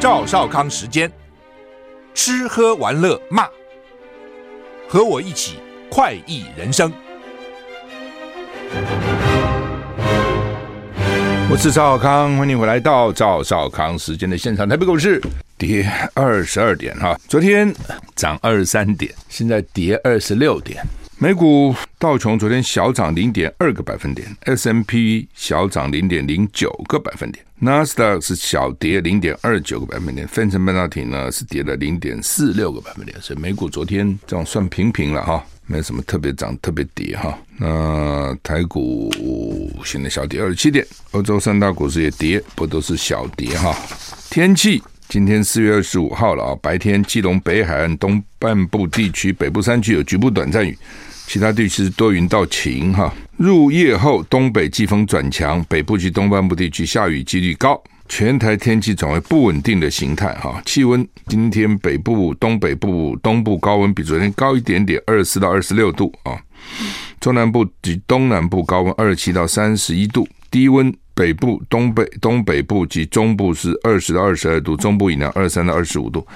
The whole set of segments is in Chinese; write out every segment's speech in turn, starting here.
赵少康时间，吃喝玩乐骂，和我一起快意人生。我是赵少康，欢迎回来到赵少康时间的现场。台北股市跌二十二点哈，昨天涨二十三点，现在跌二十六点。美股道琼昨天小涨零点二个百分点，S&P 小涨零点零九个百分点，纳斯达克是小跌零点二九个百分点，费城半导体呢是跌了零点四六个百分点，所以美股昨天这样算平平了哈，没什么特别涨特别跌哈。那台股现在小跌二十七点，欧洲三大股市也跌，不都是小跌哈。天气。今天四月二十五号了啊，白天基隆北海岸东半部地区、北部山区有局部短暂雨，其他地区是多云到晴哈。入夜后东北季风转强，北部及东半部地区下雨几率高，全台天气转为不稳定的形态哈。气温今天北部、东北部、东部高温比昨天高一点点，二十四到二十六度啊。中南部及东南部高温二十七到三十一度，低温。北部、东北、东北部及中部是二十到二十二度，中部以南二十三到二十五度，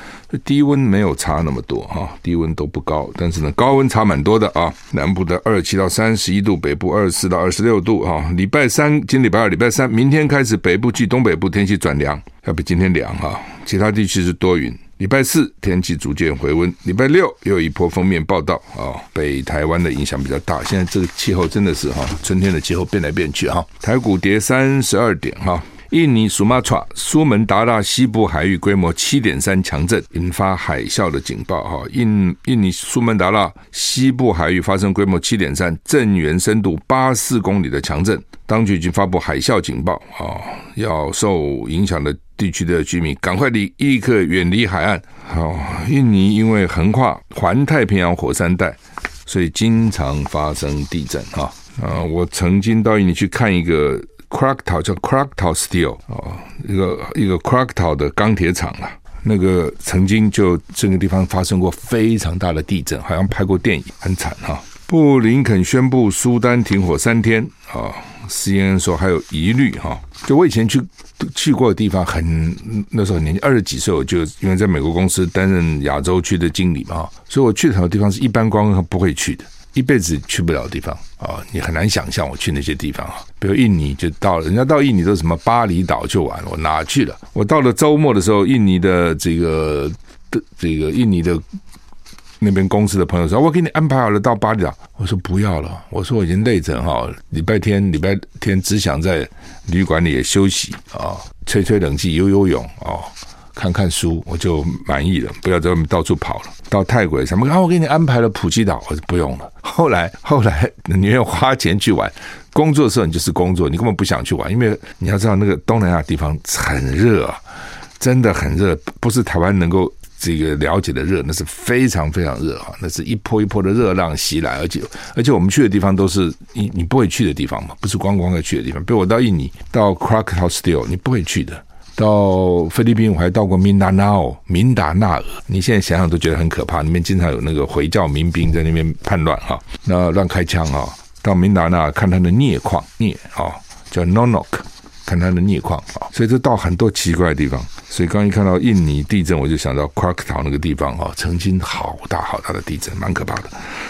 低温没有差那么多哈，低温都不高，但是呢，高温差蛮多的啊。南部的二七到三十一度，北部二十四到二十六度哈。礼拜三，今礼拜二、礼拜三，明天开始北部及东北部天气转凉，要比今天凉哈。其他地区是多云。礼拜四天气逐渐回温，礼拜六又一波封面报道啊，北台湾的影响比较大。现在这个气候真的是哈，春天的气候变来变去哈。台股跌三十二点哈，印尼苏马查苏门答腊西部海域规模七点三强震，引发海啸的警报哈。印印尼苏门答腊西部海域发生规模七点三，震源深度八四公里的强震，当局已经发布海啸警报啊，要受影响的。地区的居民赶快离，立刻远离海岸。好，印尼因为横跨环太平洋火山带，所以经常发生地震。哈啊，我曾经到印尼去看一个 Krakatau 叫 Krakatau Steel 啊，一个一个 Krakatau 的钢铁厂啊，那个曾经就这个地方发生过非常大的地震，好像拍过电影，很惨哈。布林肯宣布苏丹停火三天啊。CNN 说还有疑虑哈，就我以前去去过的地方很，那时候很年轻，二十几岁，我就因为在美国公司担任亚洲区的经理嘛，所以我去的很多地方是一般观光不会去的，一辈子去不了的地方啊，你很难想象我去那些地方啊，比如印尼就到，人家到印尼都什么巴厘岛就完了，我哪去了？我到了周末的时候，印尼的这个的这个印尼的。那边公司的朋友说：“我给你安排好了到巴厘岛。”我说：“不要了。”我说：“我已经累着哈，礼拜天礼拜天只想在旅馆里也休息啊，吹吹冷气，游游泳啊，看看书，我就满意了。不要在外面到处跑了。到泰国什么啊？我给你安排了普吉岛。我说不用了。后来后来，你愿意花钱去玩，工作的时候你就是工作，你根本不想去玩，因为你要知道那个东南亚地方很热啊，真的很热，不是台湾能够。”这个了解的热，那是非常非常热哈，那是一波一波的热浪袭来，而且而且我们去的地方都是你你不会去的地方嘛，不是观光客去的地方。比如我到印尼，到 Krakatau Steel，你不会去的；到菲律宾，我还到过明达纳尔，明达纳尔，你现在想想都觉得很可怕，里面经常有那个回教民兵在那边叛乱哈，那乱开枪哈。到明达纳看他的镍矿，镍啊叫 Nonok。看它的镍矿啊，所以这到很多奇怪的地方。所以刚一看到印尼地震，我就想到库拉克岛那个地方啊，曾经好大好大的地震，蛮可怕的。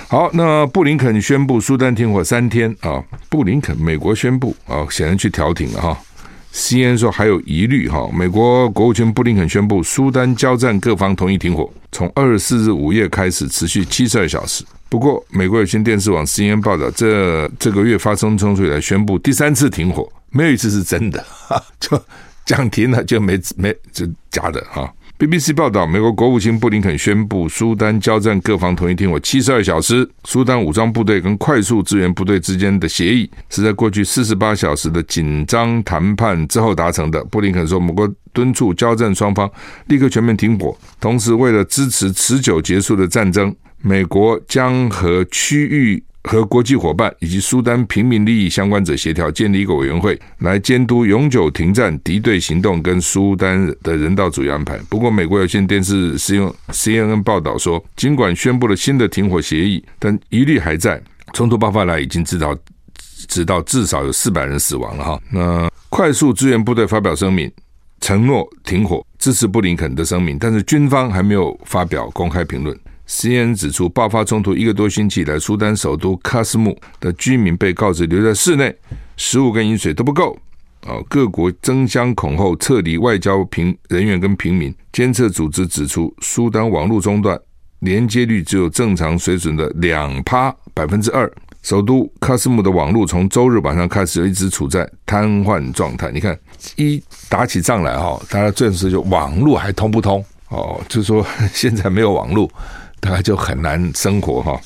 好，那布林肯宣布苏丹停火三天啊，布林肯美国宣布啊，显然去调停了哈。CNN 说还有疑虑哈，美国国务卿布林肯宣布苏丹交战各方同意停火，从二十四日午夜开始持续七十二小时。不过，美国有线电视网 CNN 报道，这这个月发生冲突以来，宣布第三次停火，没有一次是真的，哈，就讲停了就没没就假的哈。BBC 报道，美国国务卿布林肯宣布，苏丹交战各方同意停火七十二小时。苏丹武装部队跟快速支援部队之间的协议是在过去四十八小时的紧张谈判之后达成的。布林肯说，美国敦促交战双方立刻全面停火，同时为了支持持久结束的战争。美国将和区域和国际伙伴以及苏丹平民利益相关者协调，建立一个委员会来监督永久停战、敌对行动跟苏丹的人道主义安排。不过，美国有线电视使用 CNN 报道说，尽管宣布了新的停火协议，但疑虑还在。冲突爆发来已经知道，直到至少有四百人死亡了哈。那快速支援部队发表声明。承诺停火，支持布林肯的声明，但是军方还没有发表公开评论。CNN 指出，爆发冲突一个多星期以来，苏丹首都喀斯木的居民被告知留在室内，食物跟饮水都不够。啊，各国争相恐后撤离外交平人员跟平民。监测组织指出，苏丹网络中断，连接率只有正常水准的两趴百分之二。首都喀斯木的网络从周日晚上开始就一直处在瘫痪状态。你看，一打起仗来哈，大家这时就网络还通不通？哦，就说现在没有网络。大概就很难生活哈，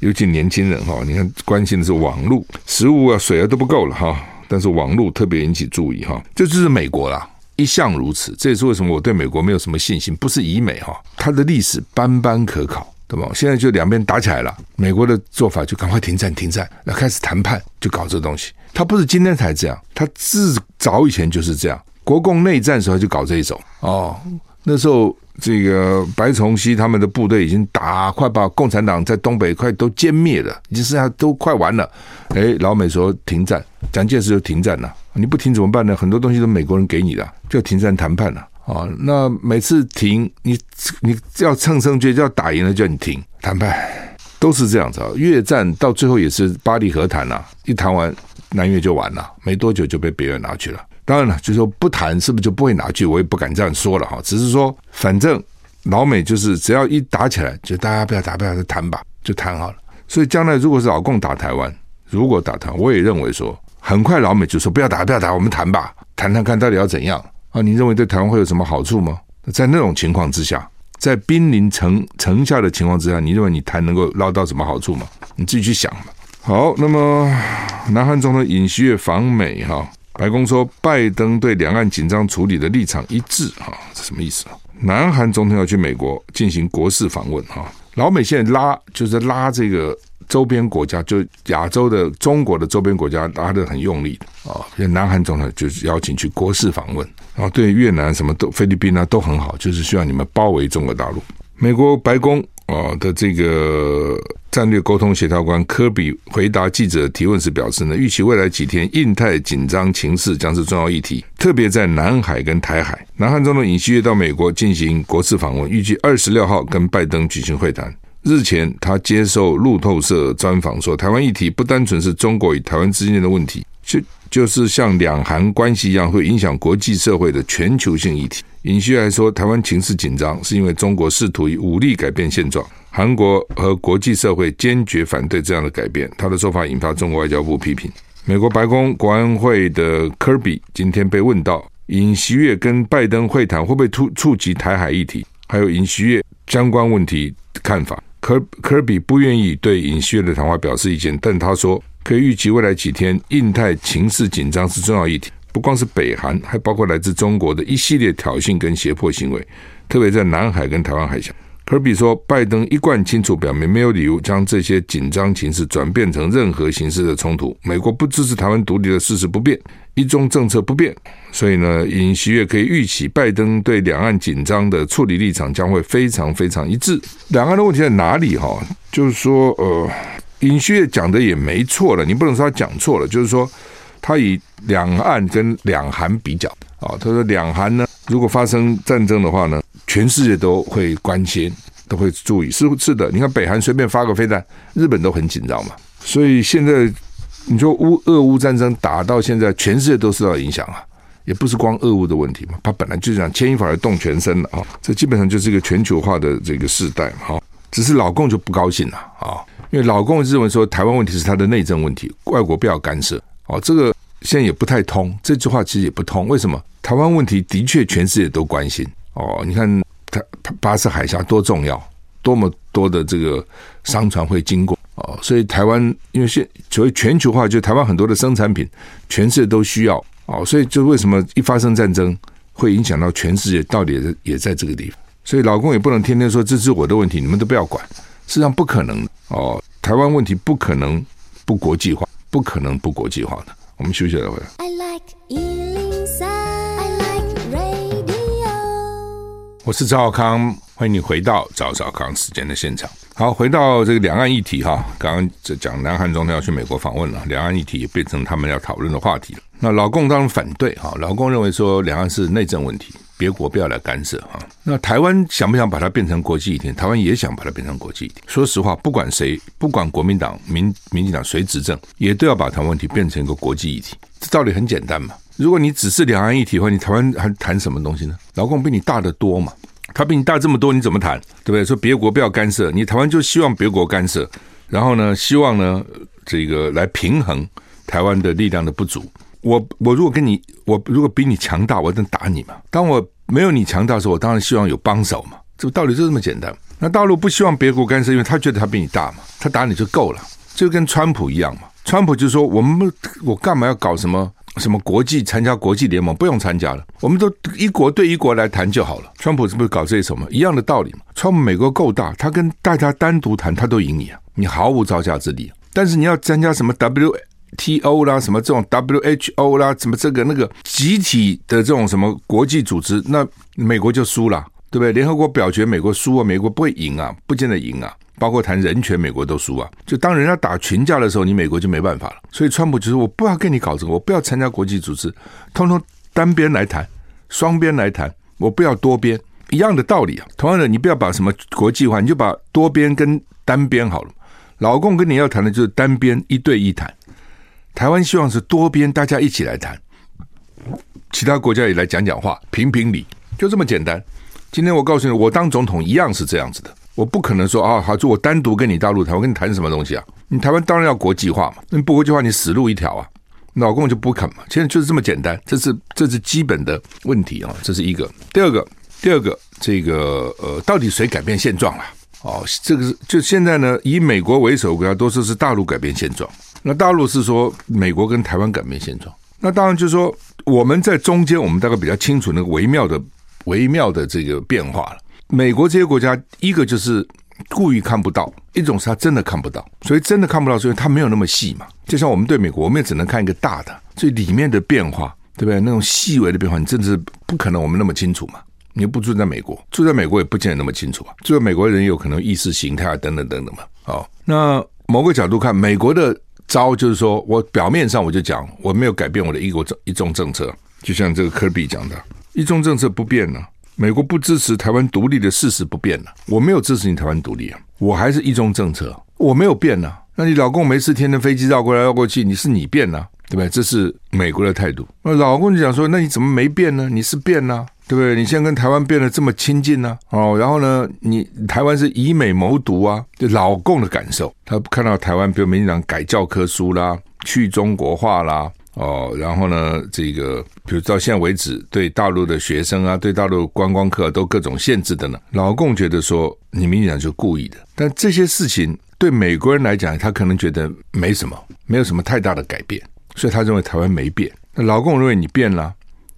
尤其年轻人哈，你看关心的是网络、食物啊、水啊都不够了哈，但是网络特别引起注意哈，这就是美国啦，一向如此，这也是为什么我对美国没有什么信心，不是以美哈，它的历史斑斑可考，对吧？现在就两边打起来了，美国的做法就赶快停战，停战，那开始谈判，就搞这东西，他不是今天才这样，他自早以前就是这样，国共内战时候就搞这一种。哦，那时候。这个白崇禧他们的部队已经打快把共产党在东北快都歼灭了，已经剩下都快完了。哎，老美说停战，蒋介石就停战了。你不停怎么办呢？很多东西都美国人给你的，就停战谈判了啊。那每次停，你你要乘胜追击，要打赢了叫你停谈判，都是这样子啊。越战到最后也是巴黎和谈呐，一谈完南越就完了，没多久就被别人拿去了。当然了，就是说不谈是不是就不会拿去？我也不敢这样说了哈。只是说，反正老美就是只要一打起来，就大家不要打，不要谈吧，就谈好了。所以将来如果是老共打台湾，如果打台湾，我也认为说，很快老美就说不要打，不要打，我们谈吧，谈谈看到底要怎样啊？你认为对台湾会有什么好处吗？在那种情况之下，在兵临城城下的情况之下，你认为你谈能够捞到什么好处吗？你自己去想吧。好，那么南韩总统尹锡悦访美哈。白宫说，拜登对两岸紧张处理的立场一致，啊，这什么意思啊？南韩总统要去美国进行国事访问，哈，老美现在拉就是拉这个周边国家，就亚洲的中国的周边国家拉得很用力啊，南韩总统就是邀请去国事访问，然后对越南什么都菲律宾啊都很好，就是需要你们包围中国大陆。美国白宫。哦的这个战略沟通协调官科比回答记者提问时表示呢，预期未来几天印太紧张情势将是重要议题，特别在南海跟台海。南韩总统尹锡悦到美国进行国事访问，预计二十六号跟拜登举行会谈。日前他接受路透社专访说，台湾议题不单纯是中国与台湾之间的问题，就就是像两韩关系一样，会影响国际社会的全球性议题。尹锡悦还说，台湾情势紧张，是因为中国试图以武力改变现状，韩国和国际社会坚决反对这样的改变。他的说法引发中国外交部批评。美国白宫国安会的科比今天被问到，尹锡悦跟拜登会谈会不会触触及台海议题，还有尹锡悦相关问题看法。科科比不愿意对尹锡悦的谈话表示意见，但他说可以预期未来几天印太情势紧张是重要议题。不光是北韩，还包括来自中国的一系列挑衅跟胁迫行为，特别在南海跟台湾海峡。科比说，拜登一贯清楚表明，没有理由将这些紧张情势转变成任何形式的冲突。美国不支持台湾独立的事实不变，一中政策不变。所以呢，尹锡悦可以预期，拜登对两岸紧张的处理立场将会非常非常一致。两岸的问题在哪里？哈，就是说，呃，尹锡悦讲的也没错了，你不能说他讲错了，就是说。他以两岸跟两韩比较啊，他说两韩呢，如果发生战争的话呢，全世界都会关心，都会注意。是是的，你看北韩随便发个飞弹，日本都很紧张嘛。所以现在你说乌俄乌战争打到现在，全世界都受到影响啊，也不是光俄乌的问题嘛，他本来就是讲牵一发而动全身了啊，这基本上就是一个全球化的这个时代嘛。只是老共就不高兴了啊，因为老共认为说台湾问题是他的内政问题，外国不要干涉。哦，这个现在也不太通，这句话其实也不通。为什么？台湾问题的确全世界都关心。哦，你看，它巴士海峡多重要，多么多的这个商船会经过。哦，所以台湾因为现所谓全球化，就台湾很多的生产品，全世界都需要。哦，所以就为什么一发生战争会影响到全世界，到底也也在这个地方。所以老公也不能天天说这是我的问题，你们都不要管。实际上不可能。哦，台湾问题不可能不国际化。不可能不国际化的。我们休息了回来。I like 103, I like radio。我是赵少康，欢迎你回到赵少康时间的现场。好，回到这个两岸议题哈，刚刚在讲南韩总统要去美国访问了，两岸议题也变成他们要讨论的话题了。那老共当然反对哈，老共认为说两岸是内政问题，别国不要来干涉哈。那台湾想不想把它变成国际议题？台湾也想把它变成国际议题。说实话，不管谁，不管国民党、民民进党谁执政，也都要把台湾问题变成一个国际议题。这道理很简单嘛。如果你只是两岸议题的话，你台湾还谈什么东西呢？老共比你大得多嘛。他比你大这么多，你怎么谈？对不对？说别国不要干涉，你台湾就希望别国干涉，然后呢，希望呢，这个来平衡台湾的力量的不足。我我如果跟你，我如果比你强大，我能打你嘛？当我没有你强大的时候，我当然希望有帮手嘛。这个道理就这么简单。那大陆不希望别国干涉，因为他觉得他比你大嘛，他打你就够了，就跟川普一样嘛。川普就说：“我们我干嘛要搞什么？”什么国际参加国际联盟不用参加了，我们都一国对一国来谈就好了。川普是不是搞这什么一样的道理嘛？川普美国够大，他跟大家单独谈，他都赢你啊，你毫无招架之力。但是你要参加什么 W？T O 啦，什么这种 WHO 啦，什么这个那个集体的这种什么国际组织，那美国就输了，对不对？联合国表决美国输啊，美国不会赢啊，不见得赢啊。包括谈人权，美国都输啊！就当人家打群架的时候，你美国就没办法了。所以川普就说：“我不要跟你搞这个，我不要参加国际组织，通通单边来谈，双边来谈，我不要多边。”一样的道理啊。同样的，你不要把什么国际化，你就把多边跟单边好了。老共跟你要谈的就是单边一对一谈，台湾希望是多边，大家一起来谈，其他国家也来讲讲话，评评理，就这么简单。今天我告诉你，我当总统一样是这样子的。我不可能说啊，好，就我单独跟你大陆谈，我跟你谈什么东西啊？你台湾当然要国际化嘛，那不国际化，你死路一条啊！老共就不肯嘛，现在就是这么简单，这是这是基本的问题啊，这是一个。第二个，第二个，这个呃，到底谁改变现状了？哦，这个是就现在呢，以美国为首的国家都说是大陆改变现状，那大陆是说美国跟台湾改变现状，那当然就是说我们在中间，我们大概比较清楚那个微妙的微妙的这个变化了。美国这些国家，一个就是故意看不到，一种是他真的看不到，所以真的看不到，所以他没有那么细嘛。就像我们对美国，我们也只能看一个大的，所以里面的变化，对不对？那种细微的变化，你真的是不可能我们那么清楚嘛。你不住在美国，住在美国也不见得那么清楚啊。住在美国人有可能意识形态啊，等等等等嘛。好，那某个角度看，美国的招就是说我表面上我就讲我没有改变我的一国政一中政策，就像这个科比讲的，一中政策不变了。美国不支持台湾独立的事实不变了，我没有支持你台湾独立啊，我还是一中政策，我没有变呢。那你老公没事天天飞机绕过来绕过去，你是你变了，对不对？这是美国的态度。那老公就讲说，那你怎么没变呢？你是变了，对不对？你现在跟台湾变得这么亲近呢？哦，然后呢，你台湾是以美谋独啊，就老共的感受，他看到台湾，比如民进党改教科书啦，去中国化啦。哦，然后呢，这个比如到现在为止，对大陆的学生啊，对大陆观光客都各种限制的呢。老共觉得说，你民进党是故意的，但这些事情对美国人来讲，他可能觉得没什么，没有什么太大的改变，所以他认为台湾没变。那老共认为你变了，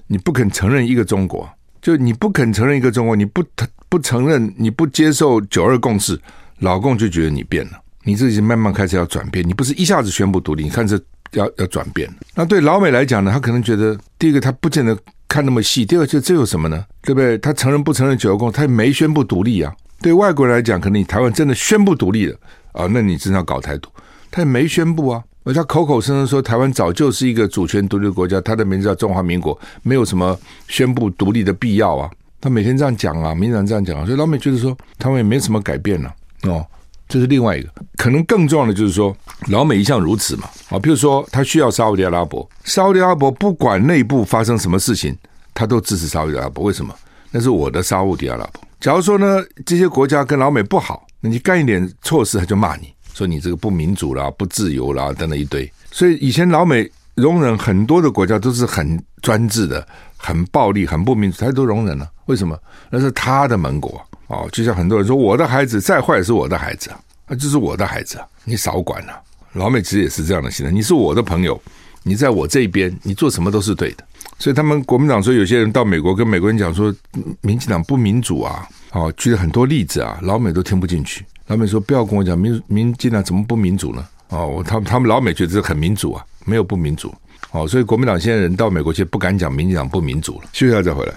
你不肯承认一个中国，就你不肯承认一个中国，你不不承认，你不接受九二共识，老共就觉得你变了，你自己慢慢开始要转变，你不是一下子宣布独立，你看这。要要转变，那对老美来讲呢？他可能觉得，第一个他不见得看那么细，第二就这有什么呢？对不对？他承认不承认九二共，他也没宣布独立啊。对外国人来讲，可能你台湾真的宣布独立了啊，那你真的要搞台独，他也没宣布啊。而他口口声声说台湾早就是一个主权独立的国家，他的名字叫中华民国，没有什么宣布独立的必要啊。他每天这样讲啊，民进党这样讲，所以老美觉得说台湾也没什么改变了，哦。这是另外一个，可能更重要的就是说，老美一向如此嘛。啊，比如说他需要沙乌地阿拉伯，沙乌地阿拉伯不管内部发生什么事情，他都支持沙乌地阿拉伯。为什么？那是我的沙乌地阿拉伯。假如说呢，这些国家跟老美不好，那你干一点错事，他就骂你说你这个不民主啦、不自由啦等等一堆。所以以前老美容忍很多的国家都是很专制的、很暴力、很不民主，他都容忍了。为什么？那是他的盟国。哦，就像很多人说，我的孩子再坏也是我的孩子啊，那就是我的孩子，你少管了。老美其实也是这样的心态，你是我的朋友，你在我这边，你做什么都是对的。所以他们国民党说，有些人到美国跟美国人讲说，民进党不民主啊，哦，举了很多例子啊，老美都听不进去。他们说，不要跟我讲民民进党怎么不民主呢？哦，他们他们老美觉得这很民主啊，没有不民主。哦，所以国民党现在人到美国去不敢讲民进党不民主了。休息一下再回来。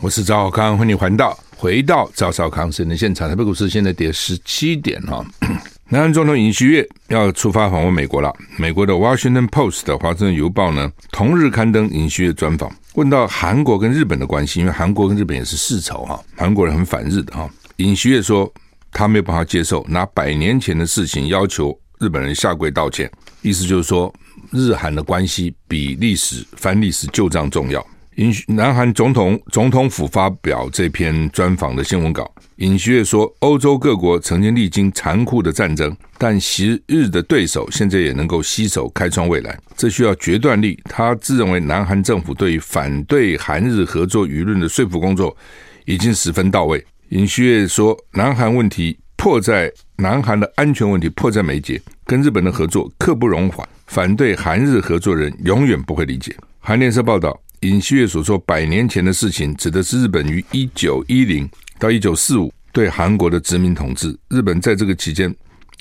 我是赵少康，欢迎回到回到赵少康新闻现场。台北股市现在跌十七点哈。南韩总统尹锡悦要出发访问美国了。美国的《Washington Post》的华盛顿邮报呢，同日刊登尹锡悦专访，问到韩国跟日本的关系，因为韩国跟日本也是世仇哈，韩国人很反日的哈。尹锡悦说，他没有办法接受拿百年前的事情要求日本人下跪道歉，意思就是说，日韩的关系比历史翻历史旧账重要。尹南韩总统总统府发表这篇专访的新闻稿，尹锡悦说，欧洲各国曾经历经残酷的战争，但昔日的对手现在也能够携手开创未来，这需要决断力。他自认为南韩政府对于反对韩日合作舆论的说服工作已经十分到位。尹锡悦说，南韩问题迫在南韩的安全问题迫在眉睫，跟日本的合作刻不容缓，反对韩日合作人永远不会理解。韩联社报道。尹锡悦所说百年前的事情，指的是日本于一九一零到一九四五对韩国的殖民统治。日本在这个期间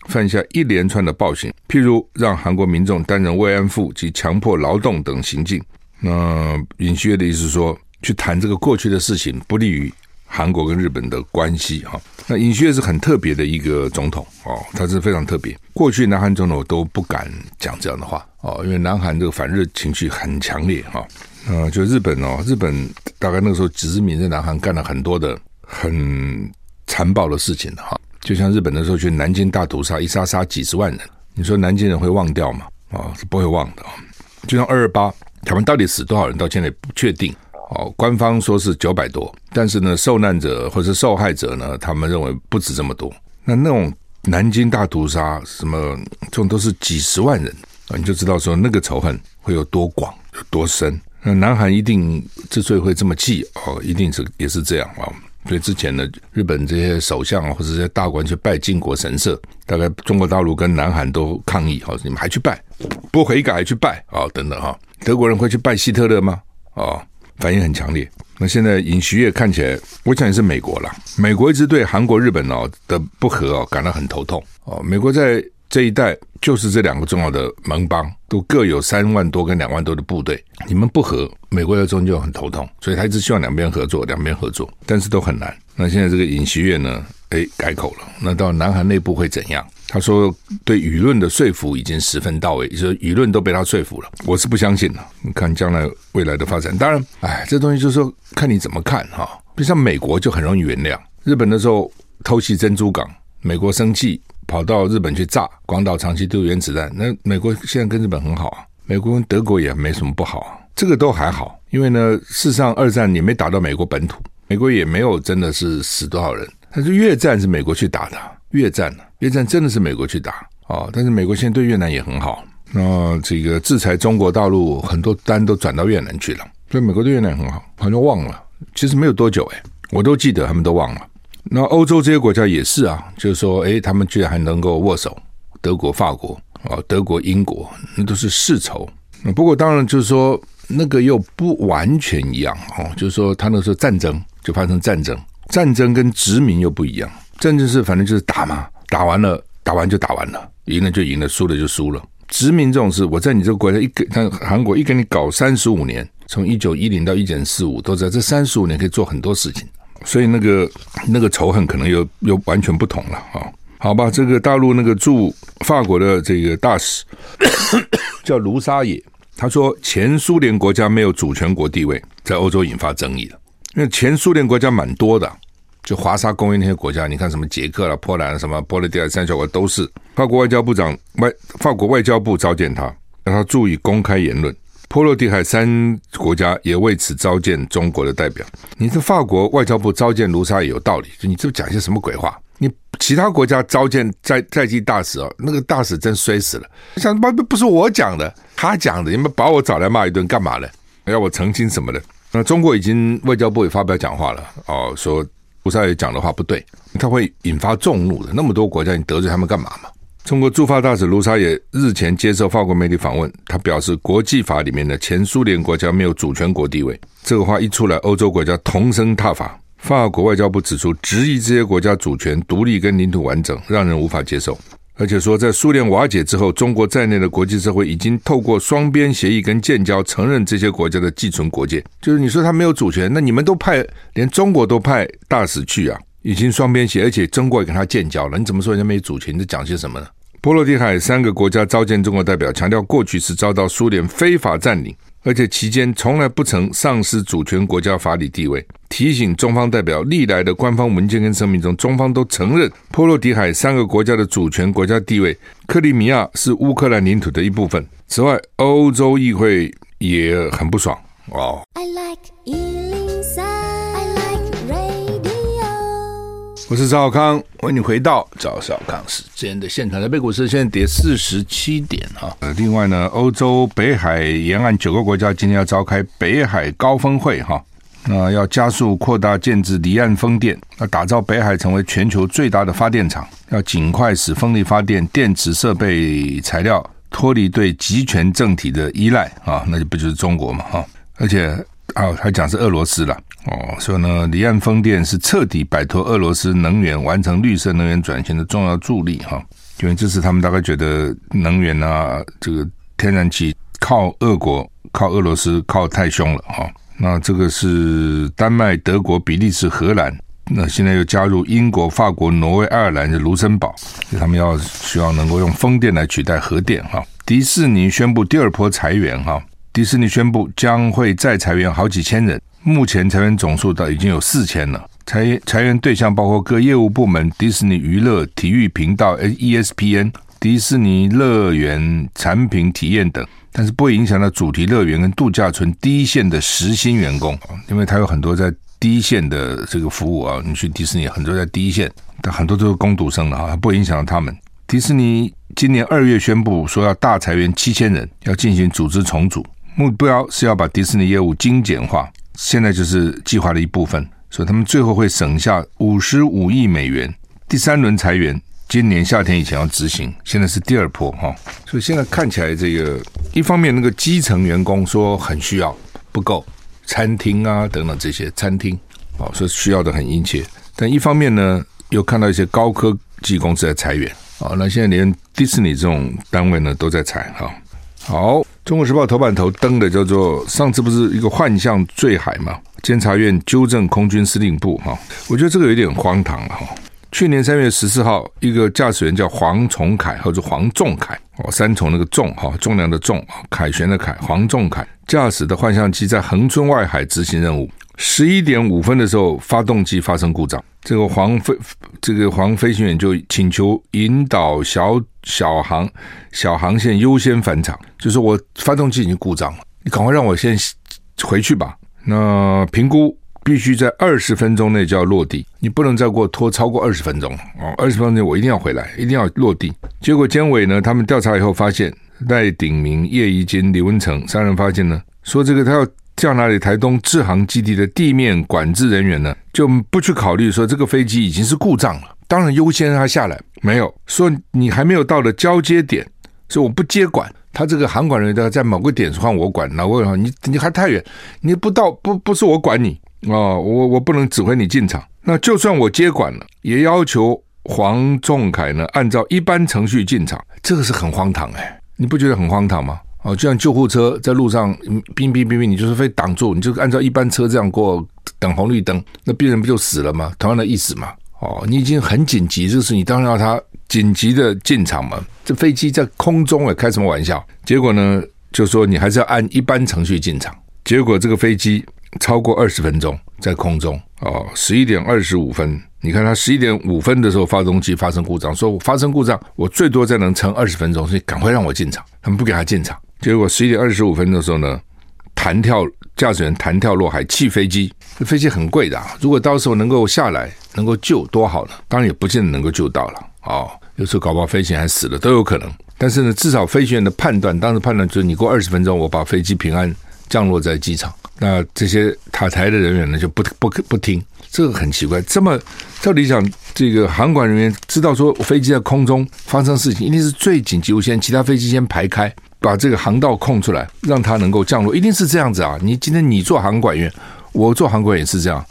犯下一连串的暴行，譬如让韩国民众担任慰安妇及强迫劳动等行径。那尹锡悦的意思是说，去谈这个过去的事情，不利于韩国跟日本的关系。哈，那尹锡悦是很特别的一个总统哦，他是非常特别。过去南韩总统都不敢讲这样的话哦，因为南韩这个反日情绪很强烈哈。嗯，就日本哦，日本大概那个时候殖民在南韩干了很多的很残暴的事情哈，就像日本那时候去南京大屠杀，一杀杀几十万人，你说南京人会忘掉吗？啊，是不会忘的。就像二二八，他们到底死多少人，到现在不确定哦。官方说是九百多，但是呢，受难者或者受害者呢，他们认为不止这么多。那那种南京大屠杀，什么这种都是几十万人啊，你就知道说那个仇恨会有多广，有多深。那南韩一定之所以会这么气哦，一定是也是这样啊。所以之前呢，日本这些首相或者这些大官去拜靖国神社，大概中国大陆跟南韩都抗议哈，你们还去拜，不悔改还去拜啊，等等哈。德国人会去拜希特勒吗？啊，反应很强烈。那现在尹锡悦看起来，我想也是美国了。美国一直对韩国、日本哦的不和哦感到很头痛哦。美国在。这一带就是这两个重要的盟邦，都各有三万多跟两万多的部队。你们不和，美国在中间就很头痛，所以他一直希望两边合作，两边合作，但是都很难。那现在这个尹锡悦呢，哎，改口了。那到南韩内部会怎样？他说对舆论的说服已经十分到位，就是舆论都被他说服了。我是不相信的。你看将来未来的发展，当然，哎，这东西就是说看你怎么看哈。比如像美国就很容易原谅，日本的时候偷袭珍珠港，美国生气。跑到日本去炸广岛，长期丢原子弹。那美国现在跟日本很好啊，美国跟德国也没什么不好，这个都还好。因为呢，事实上二战也没打到美国本土，美国也没有真的是死多少人。但是越战是美国去打的，越战呢越战真的是美国去打啊。但是美国现在对越南也很好，那这个制裁中国大陆很多单都转到越南去了，所以美国对越南很好。好像忘了，其实没有多久诶，我都记得，他们都忘了。那欧洲这些国家也是啊，就是说，诶，他们居然还能够握手，德国、法国啊，德国、英国，那都是世仇。不过当然就是说，那个又不完全一样哦，就是说，他那时候战争就发生战争，战争跟殖民又不一样。战争是反正就是打嘛，打完了，打完就打完了，赢了就赢了，输了就输了。殖民这种事，我在你这个国家一给，像韩国一给你搞三十五年，从一九一零到一九四五，都在这三十五年可以做很多事情。所以那个那个仇恨可能又又完全不同了啊！好吧，这个大陆那个驻法国的这个大使 叫卢沙野，他说前苏联国家没有主权国地位，在欧洲引发争议了。因为前苏联国家蛮多的，就华沙公约那些国家，你看什么捷克啦、波兰、什么波罗的海三小国都是。法国外交部长外法国外交部召见他，让他注意公开言论。波罗的海三国家也为此召见中国的代表。你这法国外交部召见卢沙也有道理，就你这讲些什么鬼话？你其他国家召见在在籍大使哦，那个大使真衰死了。想不不是我讲的，他讲的，你们把我找来骂一顿干嘛呢？要我澄清什么的？那中国已经外交部也发表讲话了哦，说卢沙也讲的话不对，他会引发众怒的。那么多国家，你得罪他们干嘛嘛？中国驻法大使卢沙野日前接受法国媒体访问，他表示，国际法里面的前苏联国家没有主权国地位。这个话一出来，欧洲国家同声挞伐。法国外交部指出，质疑这些国家主权、独立跟领土完整，让人无法接受。而且说在苏联瓦解之后，中国在内的国际社会已经透过双边协议跟建交，承认这些国家的寄存国界。就是你说他没有主权，那你们都派连中国都派大使去啊，已经双边协，而且中国也跟他建交了，你怎么说人家没主权？你在讲些什么呢？波罗的海三个国家召见中国代表，强调过去是遭到苏联非法占领。而且期间从来不曾丧失主权国家法理地位，提醒中方代表，历来的官方文件跟声明中，中方都承认波罗的海三个国家的主权国家地位，克里米亚是乌克兰领土的一部分。此外，欧洲议会也很不爽哦。I like 我是赵小康，欢迎你回到赵小康时间的现场。台北股市现在跌四十七点哈。呃，另外呢，欧洲北海沿岸九个国家今天要召开北海高峰会哈，那要加速扩大建制离岸风电，要打造北海成为全球最大的发电厂，要尽快使风力发电电池设备材料脱离对集权政体的依赖啊，那就不就是中国嘛哈，而且啊，还讲是俄罗斯了。哦，所以呢，离岸风电是彻底摆脱俄罗斯能源、完成绿色能源转型的重要助力哈。因为这是他们大概觉得能源啊，这个天然气靠俄国、靠俄罗斯靠太凶了哈。那这个是丹麦、德国、比利时、荷兰，那现在又加入英国、法国、挪威、爱尔兰的卢森堡，他们要希望能够用风电来取代核电哈。迪士尼宣布第二波裁员哈，迪士尼宣布将会再裁员好几千人。目前裁员总数到已经有四千了，裁裁员对象包括各业务部门、迪士尼娱乐、体育频道、ESPN、迪士尼乐园产品体验等，但是不会影响到主题乐园跟度假村第一线的实薪员工，因为他有很多在第一线的这个服务啊，你去迪士尼很多在第一线，但很多都是工读生的哈，不影响到他们。迪士尼今年二月宣布说要大裁员七千人，要进行组织重组，目标是要把迪士尼业务精简化。现在就是计划的一部分，所以他们最后会省下五十五亿美元。第三轮裁员今年夏天以前要执行，现在是第二波哈。所以现在看起来，这个一方面那个基层员工说很需要，不够，餐厅啊等等这些餐厅哦，说需要的很殷切。但一方面呢，又看到一些高科技公司在裁员啊。那现在连迪士尼这种单位呢都在裁哈。好。《中国时报》头版头登的叫做“上次不是一个幻象坠海吗？监察院纠正空军司令部哈，我觉得这个有点荒唐了哈。去年三月十四号，一个驾驶员叫黄崇凯或者黄仲凯哦，三重那个重哈，重量的重，凯旋的凯，黄仲凯驾驶的幻象机在恒春外海执行任务。十一点五分的时候，发动机发生故障。这个黄飞，这个黄飞行员就请求引导小小航小航线优先返场，就是我发动机已经故障了，你赶快让我先回去吧。那评估必须在二十分钟内就要落地，你不能再给我拖超过二十分钟哦。二十分钟内我一定要回来，一定要落地。结果监委呢，他们调查以后发现，赖鼎明、叶宜津、李文成三人发现呢，说这个他要。叫哪里台东志航基地的地面管制人员呢，就不去考虑说这个飞机已经是故障了，当然优先让他下来。没有说你还没有到了交接点，所以我不接管。他这个航管人员在某个点换我管，那我你你还太远，你不到不不是我管你哦，我我不能指挥你进场。那就算我接管了，也要求黄仲凯呢按照一般程序进场，这个是很荒唐哎，你不觉得很荒唐吗？哦，就像救护车在路上，冰冰冰冰，你就是非挡住，你就按照一般车这样过，等红绿灯，那病人不就死了吗？同样的意思嘛。哦，你已经很紧急，这是你当然要他紧急的进场嘛。这飞机在空中哎，开什么玩笑？结果呢，就说你还是要按一般程序进场。结果这个飞机超过二十分钟在空中，哦，十一点二十五分。你看，他十一点五分的时候，发动机发生故障，说我发生故障，我最多再能撑二十分钟，所以赶快让我进场。他们不给他进场，结果十一点二十五分的时候呢，弹跳驾驶员弹跳落海弃飞机，这飞机很贵的啊，如果到时候能够下来，能够救多好呢？当然也不见得能够救到了哦，有时候搞不好飞行员还死了都有可能。但是呢，至少飞行员的判断，当时判断就是你过二十分钟，我把飞机平安降落在机场。那这些塔台的人员呢，就不不不听。这个很奇怪，这么照理讲，这个航管人员知道说飞机在空中发生事情，一定是最紧急优先，其他飞机先排开，把这个航道空出来，让它能够降落，一定是这样子啊！你今天你做航管员，我做航管员也是这样，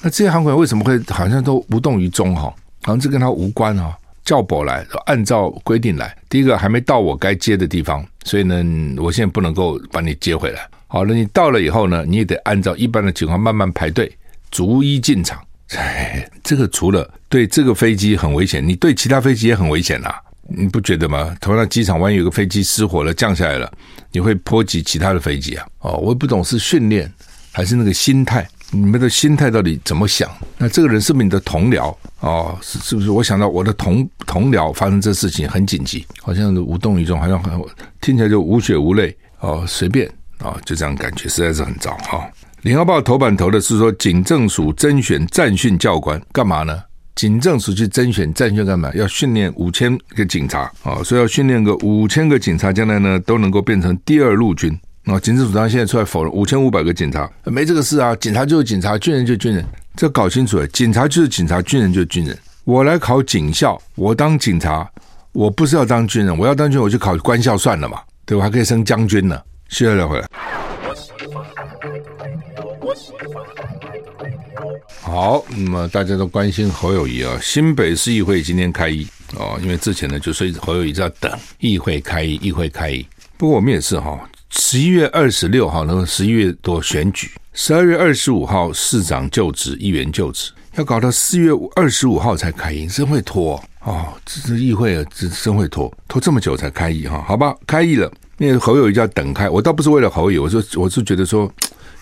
那这些航管为什么会好像都无动于衷哈？好像这跟他无关哈？叫补来，按照规定来。第一个还没到我该接的地方，所以呢，我现在不能够把你接回来。好了，你到了以后呢，你也得按照一般的情况慢慢排队，逐一进场。这个除了对这个飞机很危险，你对其他飞机也很危险呐、啊，你不觉得吗？同样，机场万一有个飞机失火了，降下来了，你会波及其他的飞机啊。哦，我也不懂是训练还是那个心态。你们的心态到底怎么想？那这个人是不是你的同僚？哦，是是不是？我想到我的同同僚发生这事情很紧急，好像是无动于衷，好像很听起来就无血无泪哦，随便啊、哦，就这样感觉实在是很糟哈。哦《联合报》头版头的是说，警政署甄选战训教官干嘛呢？警政署去甄选战训干嘛？要训练五千个警察啊、哦，所以要训练个五千个警察，将来呢都能够变成第二陆军。那警政署长现在出来否认五千五百个警察没这个事啊，警察就是警察，军人就是军人，这搞清楚了，警察就是警察，军人就是军人。我来考警校，我当警察，我不是要当军人，我要当军，我就考官校算了嘛，对，我还可以升将军呢。谢谢两位。好，那么大家都关心侯友宜啊，新北市议会今天开议哦，因为之前呢就所以侯友宜在等议会开议，议会开议。不过我们也是哈。十一月二十六号，那个十一月多选举，十二月二十五号市长就职，议员就职，要搞到四月二十五号才开议，真会拖哦！这这议会啊，真真会拖，拖这么久才开议哈？好吧，开议了，那个侯友宜就要等开。我倒不是为了侯友，我是我是觉得说，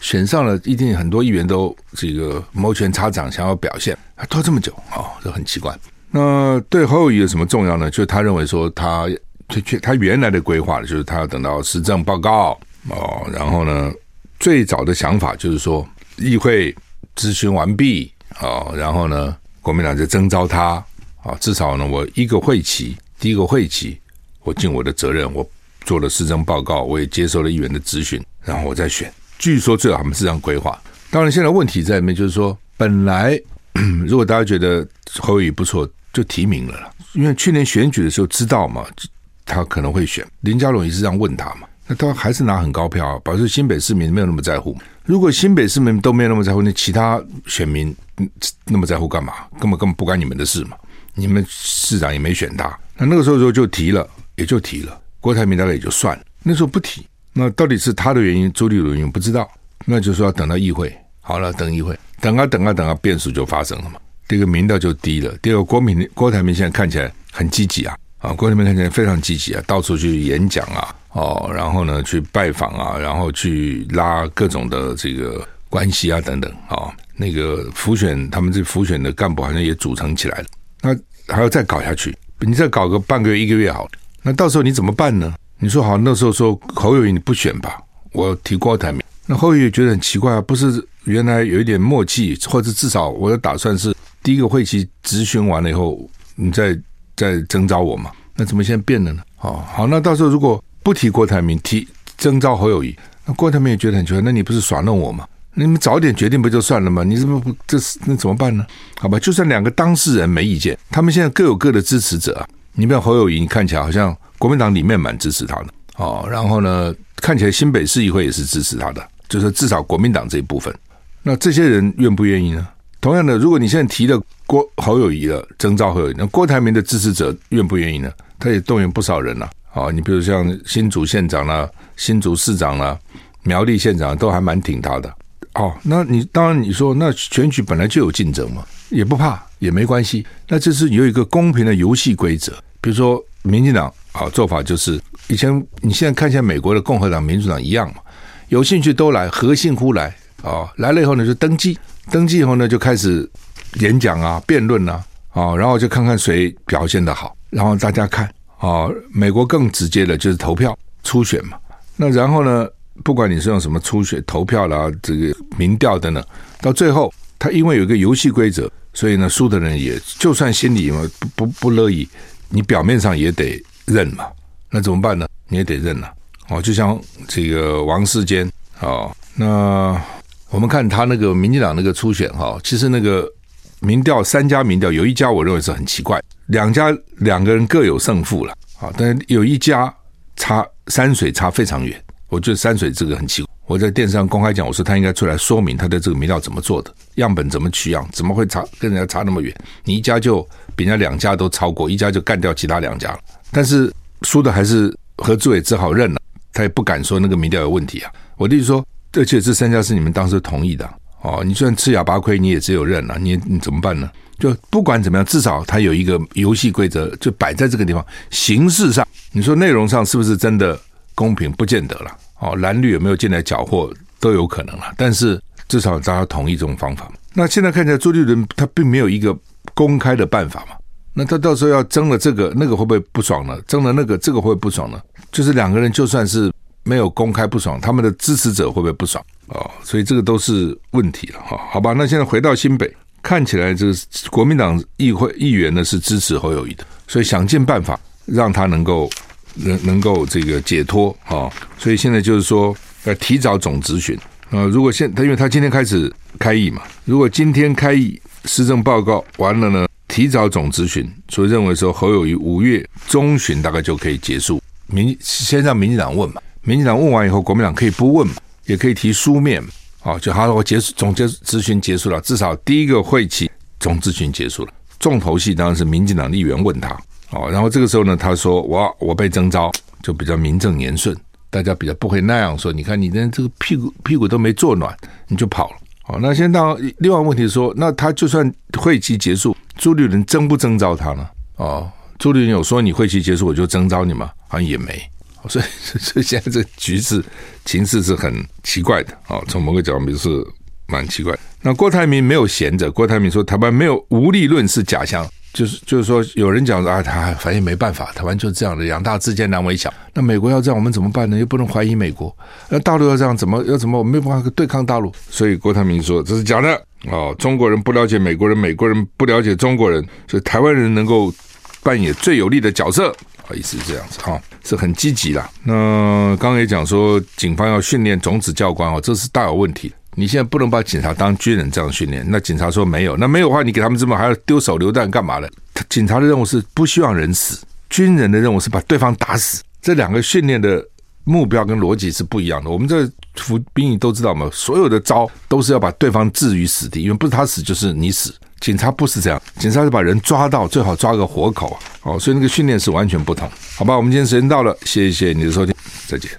选上了一定很多议员都这个摩拳擦掌，想要表现，拖这么久啊，这、很奇怪。那对侯友宜有什么重要呢？就他认为说他。他他原来的规划就是他要等到施政报告哦，然后呢，最早的想法就是说议会咨询完毕哦，然后呢，国民党就征召他啊，至少呢，我一个会期，第一个会期，我尽我的责任，我做了施政报告，我也接受了议员的咨询，然后我再选。据说最好他们是这样规划。当然，现在问题在里面，就是说，本来 如果大家觉得侯友宜不错，就提名了，因为去年选举的时候知道嘛。他可能会选林佳龙也是这样问他嘛？那他还是拿很高票，啊表示新北市民没有那么在乎。如果新北市民都没有那么在乎，那其他选民那么在乎干嘛？根本根本不关你们的事嘛！你们市长也没选他，那那个时候就就提了，也就提了。郭台铭大概也就算了。那时候不提，那到底是他的原因，朱立伦原因不知道。那就说要等到议会好了，等议会，等啊等啊等啊，变数就发生了嘛。这个民调就低了。第二个，郭明郭台铭现在看起来很积极啊。啊，郭台铭看起来非常积极啊，到处去演讲啊，哦，然后呢去拜访啊，然后去拉各种的这个关系啊等等啊、哦，那个辅选他们这辅选的干部好像也组成起来了，那还要再搞下去，你再搞个半个月一个月好，那到时候你怎么办呢？你说好，那时候说侯友谊你不选吧，我提郭台铭，那侯友宜觉得很奇怪啊，不是原来有一点默契，或者至少我的打算是第一个会期咨询完了以后，你再。再征召我嘛？那怎么现在变了呢？哦，好，那到时候如果不提郭台铭，提征召侯友谊，那郭台铭也觉得很奇怪。那你不是耍弄我吗？你们早点决定不就算了吗？你怎么不这是那怎么办呢？好吧，就算两个当事人没意见，他们现在各有各的支持者。你比如侯友谊，你看起来好像国民党里面蛮支持他的哦，然后呢，看起来新北市议会也是支持他的，就是至少国民党这一部分。那这些人愿不愿意呢？同样的，如果你现在提了郭侯友谊了，征召侯友宜，那郭台铭的支持者愿不愿意呢？他也动员不少人了、啊。啊，你比如像新竹县长啦、新竹市长啦、苗栗县长都还蛮挺他的。哦，那你当然你说那选举本来就有竞争嘛，也不怕也没关系。那这是有一个公平的游戏规则。比如说民进党啊，做法就是以前你现在看一下美国的共和党、民主党一样嘛，有兴趣都来，何幸乎来啊？来了以后呢，就登记。登记以后呢，就开始演讲啊、辩论啊，啊，然后就看看谁表现的好，然后大家看啊。美国更直接的就是投票初选嘛。那然后呢，不管你是用什么初选投票啦，这个民调等等，到最后他因为有一个游戏规则，所以呢，输的人也就算心里嘛不不不乐意，你表面上也得认嘛。那怎么办呢？你也得认了。哦，就像这个王世坚啊，那。我们看他那个民进党那个初选哈，其实那个民调三家民调有一家我认为是很奇怪，两家两个人各有胜负了啊，但是有一家差山水差非常远，我觉得山水这个很奇怪，我在电视上公开讲，我说他应该出来说明他的这个民调怎么做的，样本怎么取样，怎么会差跟人家差那么远？你一家就比人家两家都超过，一家就干掉其他两家了。但是输的还是何志伟，只好认了，他也不敢说那个民调有问题啊。我弟说，而且这三家是你们当时同意的哦，你虽然吃哑巴亏，你也只有认了，你你怎么办呢？就不管怎么样，至少他有一个游戏规则，就摆在这个地方。形式上，你说内容上是不是真的公平？不见得了。哦，蓝绿有没有进来搅和都有可能了。但是至少大家同意这种方法。那现在看起来，朱立伦他并没有一个公开的办法嘛。那他到时候要争了这个，那个会不会不爽呢？争了那个，这个会不爽呢？就是两个人就算是没有公开不爽，他们的支持者会不会不爽？哦，所以这个都是问题了哈。好吧，那现在回到新北。看起来这个国民党议会议员呢是支持侯友谊的，所以想尽办法让他能够能能够这个解脱啊，所以现在就是说要提早总质询啊。如果现他因为他今天开始开议嘛，如果今天开议施政报告完了呢，提早总咨询，所以认为说侯友谊五月中旬大概就可以结束。民先让民进党问嘛，民进党问完以后，国民党可以不问嘛，也可以提书面嘛。好，就好了。我结束总结咨询结束了，至少第一个会期总咨询结束了。重头戏当然是民进党议员问他。哦，然后这个时候呢，他说：“我我被征召，就比较名正言顺，大家比较不会那样说。你看，你连这个屁股屁股都没坐暖，你就跑了。好，那现在另外问题说，那他就算会期结束，朱立伦征不征召他呢？哦，朱立伦有说你会期结束我就征召你吗？好像也没。”所以，所以现在这个局势情势是很奇怪的啊！从某个角度是蛮奇怪。那郭台铭没有闲着，郭台铭说台湾没有无利润是假象，就是就是说有人讲说啊，他反正没办法，台湾就这样的，两大之间难为小。那美国要这样，我们怎么办呢？又不能怀疑美国。那大陆要这样，怎么要怎么？我没有办法对抗大陆。所以郭台铭说这是假的哦！中国人不了解美国人，美国人不了解中国人，所以台湾人能够扮演最有利的角色。意思是这样子哈，是很积极的。那刚刚也讲说，警方要训练种子教官哦，这是大有问题。你现在不能把警察当军人这样训练。那警察说没有，那没有的话，你给他们这么还要丢手榴弹干嘛呢？警察的任务是不希望人死，军人的任务是把对方打死。这两个训练的目标跟逻辑是不一样的。我们这服兵役都知道嘛，所有的招都是要把对方置于死地，因为不是他死就是你死。警察不是这样，警察是把人抓到，最好抓个活口啊！哦，所以那个训练是完全不同，好吧？我们今天时间到了，谢谢你的收听，再见。